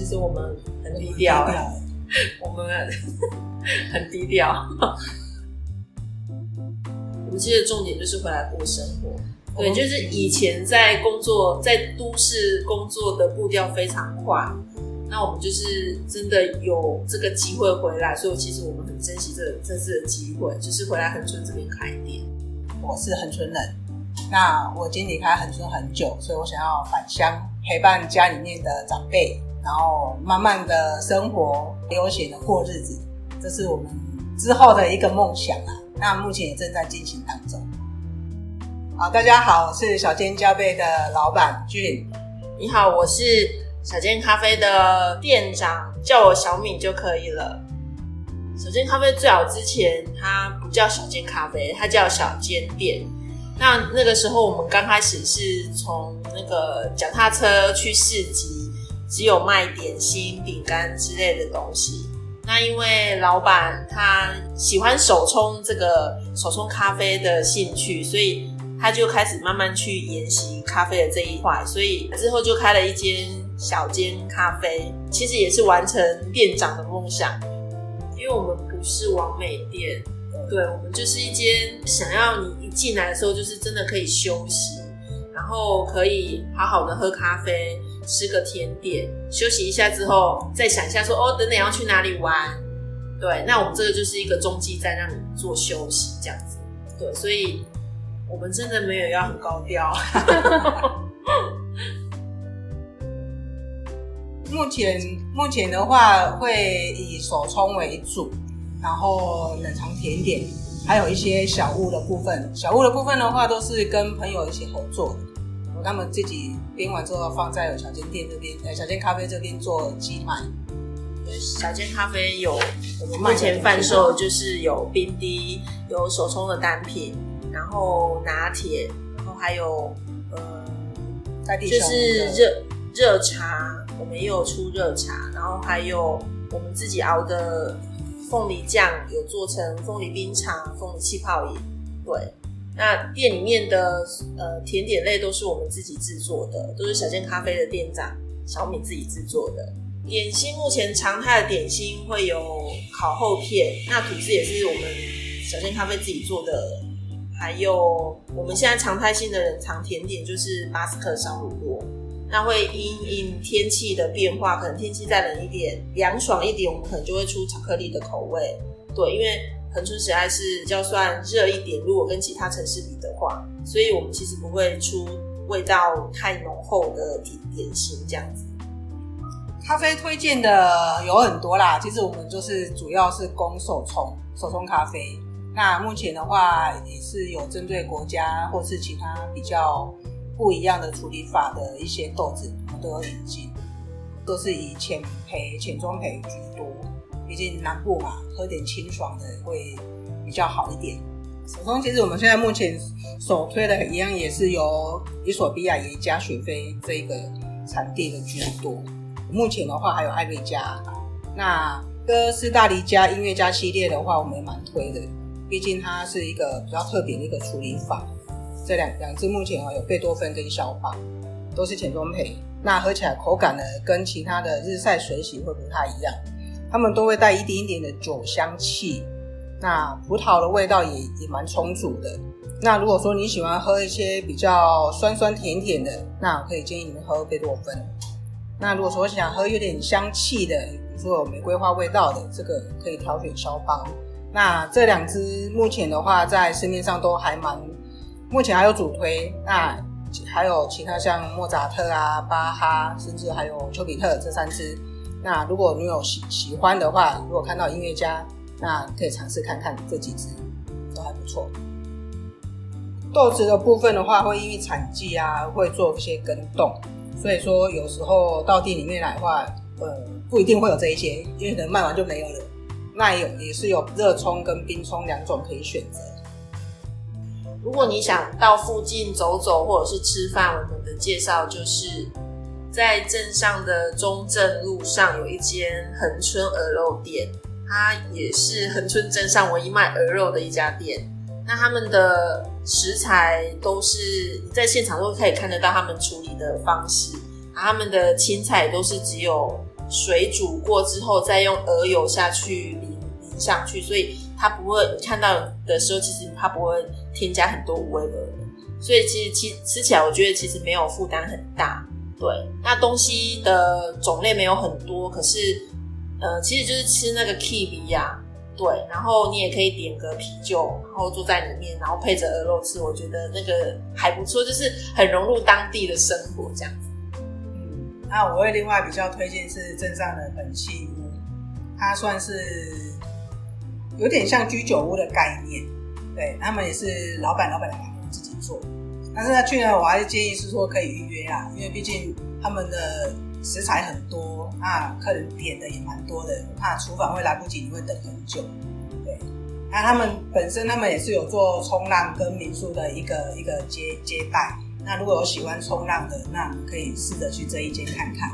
其实我们很低调，我们很低调。我们其实重点就是回来过生活。对，就是以前在工作，在都市工作的步调非常快，那我们就是真的有这个机会回来，所以其实我们很珍惜这个这次的机会，就是回来恒春这边开店。我是恒春人，那我已经离开恒春很久，所以我想要返乡陪伴家里面的长辈，然后慢慢的生活，悠闲的过日子，这是我们之后的一个梦想啊。那目前也正在进行当中。好，大家好，我是小尖加倍的老板俊。你好，我是小尖咖啡的店长，叫我小敏就可以了。小间咖啡最早之前它不叫小尖咖啡，它叫小尖店。那那个时候我们刚开始是从那个脚踏车去市集，只有卖点心、饼干之类的东西。那因为老板他喜欢手冲这个手冲咖啡的兴趣，所以。他就开始慢慢去研习咖啡的这一块，所以之后就开了一间小间咖啡，其实也是完成店长的梦想。因为我们不是完美店，对，我们就是一间想要你一进来的时候就是真的可以休息，然后可以好好的喝咖啡，吃个甜点，休息一下之后再想一下说哦，等等要去哪里玩。对，那我们这个就是一个中继站，让你做休息这样子。对，所以。我们真的没有要很高调。目前目前的话，会以手冲为主，然后冷藏甜点，还有一些小物的部分。小物的部分的话，都是跟朋友一起合作。他们自己编完之后，放在小间店这边，呃，小间咖啡这边做寄卖。小间咖啡有我们目前贩售，就是有冰滴，有手冲的单品。然后拿铁，然后还有呃，就是热热茶，我们也有出热茶，然后还有我们自己熬的凤梨酱，有做成凤梨冰茶、凤梨气泡饮。对，那店里面的呃甜点类都是我们自己制作的，都是小间咖啡的店长小米自己制作的。点心目前常态的点心会有烤厚片，那吐司也是我们小间咖啡自己做的。还有我们现在常态性的冷藏甜点就是巴斯克烧乳酪，那会因应天气的变化，可能天气再冷一点、凉爽一点，我们可能就会出巧克力的口味。对，因为恒春实在是比较算热一点，如果跟其他城市比的话，所以我们其实不会出味道太浓厚的点点心这样子。咖啡推荐的有很多啦，其实我们就是主要是供手冲手冲咖啡。那目前的话，也是有针对国家或是其他比较不一样的处理法的一些豆子，我们都有引进，都是以浅焙、浅中焙居多。毕竟南部嘛，喝点清爽的会比较好一点。手冲其实我们现在目前首推的一样，也是由伊索比亚耶加雪菲这个产地的居多。目前的话，还有艾瑞加。那哥斯大黎加音乐家系列的话，我们也蛮推的。毕竟它是一个比较特别的一个处理法，这两两支目前啊有贝多芬跟肖邦，都是浅中配，那喝起来口感呢跟其他的日晒水洗会不太一样，它们都会带一点点的酒香气，那葡萄的味道也也蛮充足的。那如果说你喜欢喝一些比较酸酸甜甜的，那我可以建议你们喝贝多芬。那如果说想喝有点香气的，比如说有玫瑰花味道的，这个可以挑选肖邦。那这两支目前的话，在市面上都还蛮，目前还有主推。那还有其他像莫扎特啊、巴哈，甚至还有丘比特这三支。那如果你有喜喜欢的话，如果看到音乐家，那可以尝试看看这几支，都还不错。豆子的部分的话，会因为产季啊，会做一些更动，所以说有时候到店里面来的话，呃，不一定会有这一些，因为可能卖完就没有了。那有也是有热冲跟冰冲两种可以选择。如果你想到附近走走或者是吃饭，我们的介绍就是在镇上的中正路上有一间恒春鹅肉店，它也是恒春镇上唯一卖鹅肉的一家店。那他们的食材都是你在现场都可以看得到他们处理的方式，他们的青菜都是只有。水煮过之后，再用鹅油下去淋淋上去，所以它不会你看到的时候，其实它不会添加很多五味的，所以其实其吃起来我觉得其实没有负担很大。对，那东西的种类没有很多，可是呃，其实就是吃那个 kiwi 呀。对，然后你也可以点个啤酒，然后坐在里面，然后配着鹅肉吃，我觉得那个还不错，就是很融入当地的生活这样子。嗯，那我会另外比较推荐是镇上的本气屋，它算是有点像居酒屋的概念，对，他们也是老板老板两个人自己做，但是他去呢，我还是建议是说可以预约啊，因为毕竟他们的。食材很多，那客人点的也蛮多的，怕厨房会来不及，你会等很久。对，那他们本身他们也是有做冲浪跟民宿的一个一个接接待。那如果有喜欢冲浪的，那可以试着去这一间看看。